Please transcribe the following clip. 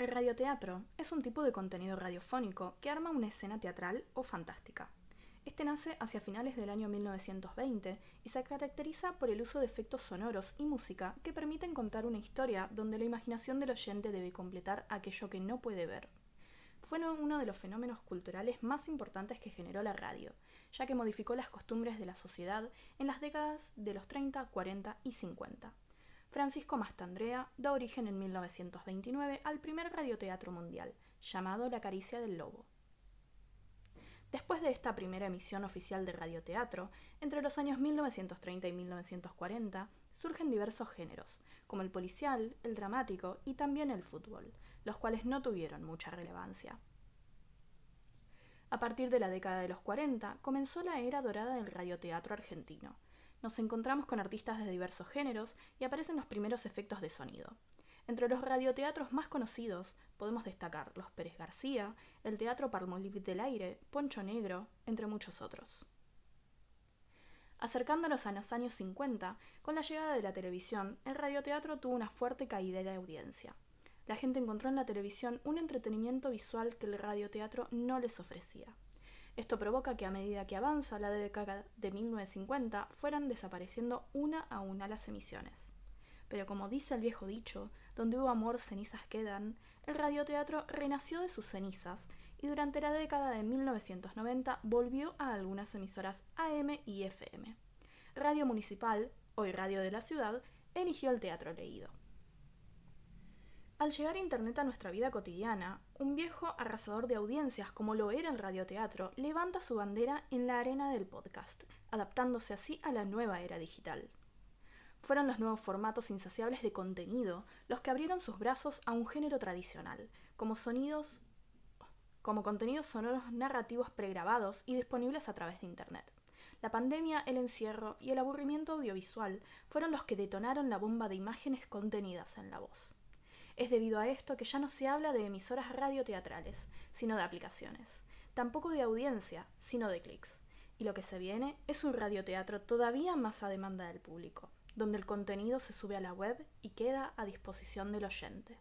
El radioteatro es un tipo de contenido radiofónico que arma una escena teatral o fantástica. Este nace hacia finales del año 1920 y se caracteriza por el uso de efectos sonoros y música que permiten contar una historia donde la imaginación del oyente debe completar aquello que no puede ver. Fue uno de los fenómenos culturales más importantes que generó la radio, ya que modificó las costumbres de la sociedad en las décadas de los 30, 40 y 50 Francisco Mastandrea da origen en 1929 al primer radioteatro mundial, llamado La Caricia del Lobo. Después de esta primera emisión oficial de radioteatro, entre los años 1930 y 1940 surgen diversos géneros, como el policial, el dramático y también el fútbol, los cuales no tuvieron mucha relevancia. A partir de la década de los 40 comenzó la era dorada del radioteatro argentino, nos encontramos con artistas de diversos géneros y aparecen los primeros efectos de sonido. Entre los radioteatros más conocidos podemos destacar Los Pérez García, el Teatro Palmolive del Aire, Poncho Negro, entre muchos otros. Acercándonos a los años 50, con la llegada de la televisión, el radioteatro tuvo una fuerte caída de audiencia. La gente encontró en la televisión un entretenimiento visual que el radioteatro no les ofrecía. Esto provoca que a medida que avanza la década de 1950 fueran desapareciendo una a una las emisiones. Pero como dice el viejo dicho, donde hubo amor cenizas quedan, el radioteatro renació de sus cenizas y durante la década de 1990 volvió a algunas emisoras AM y FM. Radio Municipal, hoy Radio de la Ciudad, eligió el teatro leído. Al llegar Internet a nuestra vida cotidiana, un viejo arrasador de audiencias como lo era el radioteatro levanta su bandera en la arena del podcast, adaptándose así a la nueva era digital. Fueron los nuevos formatos insaciables de contenido los que abrieron sus brazos a un género tradicional, como sonidos como contenidos sonoros narrativos pregrabados y disponibles a través de Internet. La pandemia, el encierro y el aburrimiento audiovisual fueron los que detonaron la bomba de imágenes contenidas en la voz. Es debido a esto que ya no se habla de emisoras radioteatrales, sino de aplicaciones. Tampoco de audiencia, sino de clics. Y lo que se viene es un radioteatro todavía más a demanda del público, donde el contenido se sube a la web y queda a disposición del oyente.